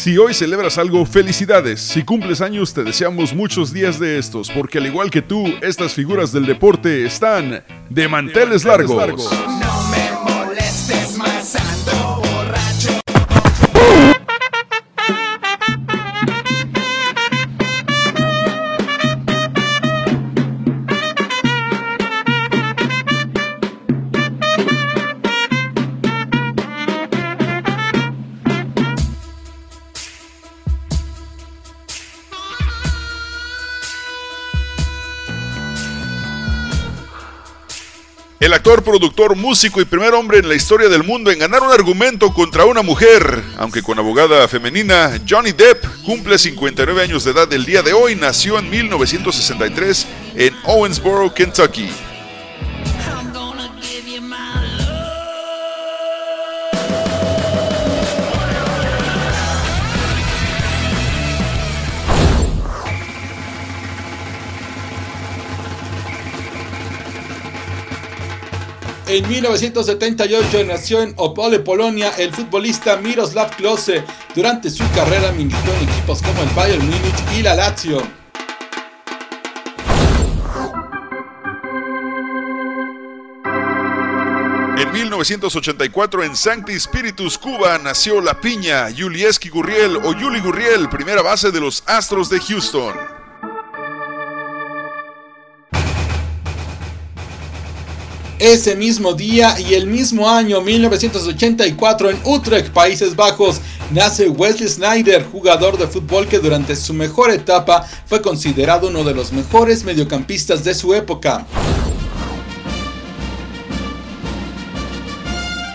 Si hoy celebras algo, felicidades. Si cumples años, te deseamos muchos días de estos, porque al igual que tú, estas figuras del deporte están de manteles, largos. El actor, productor, músico y primer hombre en la historia del mundo en ganar un argumento contra una mujer, aunque con abogada femenina, Johnny Depp cumple 59 años de edad el día de hoy, nació en 1963 en Owensboro, Kentucky. En 1978 nació en Opole, Polonia, el futbolista Miroslav Klose. Durante su carrera militó en equipos como el Bayern Múnich y la Lazio. En 1984 en Sancti Spiritus, Cuba, nació La Piña, Yulieski Gurriel o Yuli Gurriel, primera base de los Astros de Houston. Ese mismo día y el mismo año 1984 en Utrecht, Países Bajos, nace Wesley Snyder, jugador de fútbol que durante su mejor etapa fue considerado uno de los mejores mediocampistas de su época.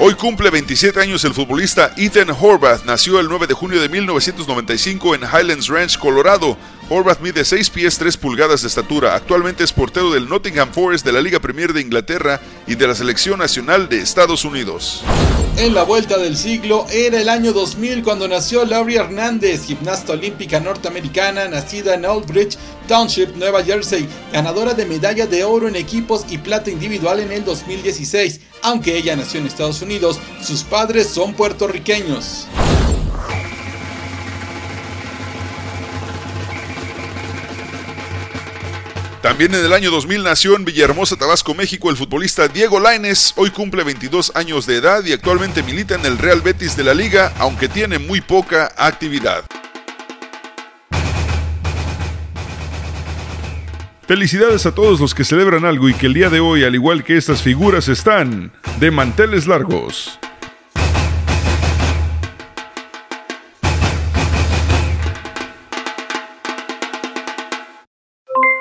Hoy cumple 27 años el futbolista Ethan Horvath. Nació el 9 de junio de 1995 en Highlands Ranch, Colorado. Horvath mide 6 pies 3 pulgadas de estatura. Actualmente es portero del Nottingham Forest de la Liga Premier de Inglaterra y de la Selección Nacional de Estados Unidos. En la vuelta del siglo era el año 2000 cuando nació Laurie Hernández, gimnasta olímpica norteamericana nacida en Old Bridge Township, Nueva Jersey, ganadora de medalla de oro en equipos y plata individual en el 2016. Aunque ella nació en Estados Unidos, sus padres son puertorriqueños. También en el año 2000 nació en Villahermosa, Tabasco, México, el futbolista Diego Laines. Hoy cumple 22 años de edad y actualmente milita en el Real Betis de la Liga, aunque tiene muy poca actividad. Felicidades a todos los que celebran algo y que el día de hoy, al igual que estas figuras, están de manteles largos.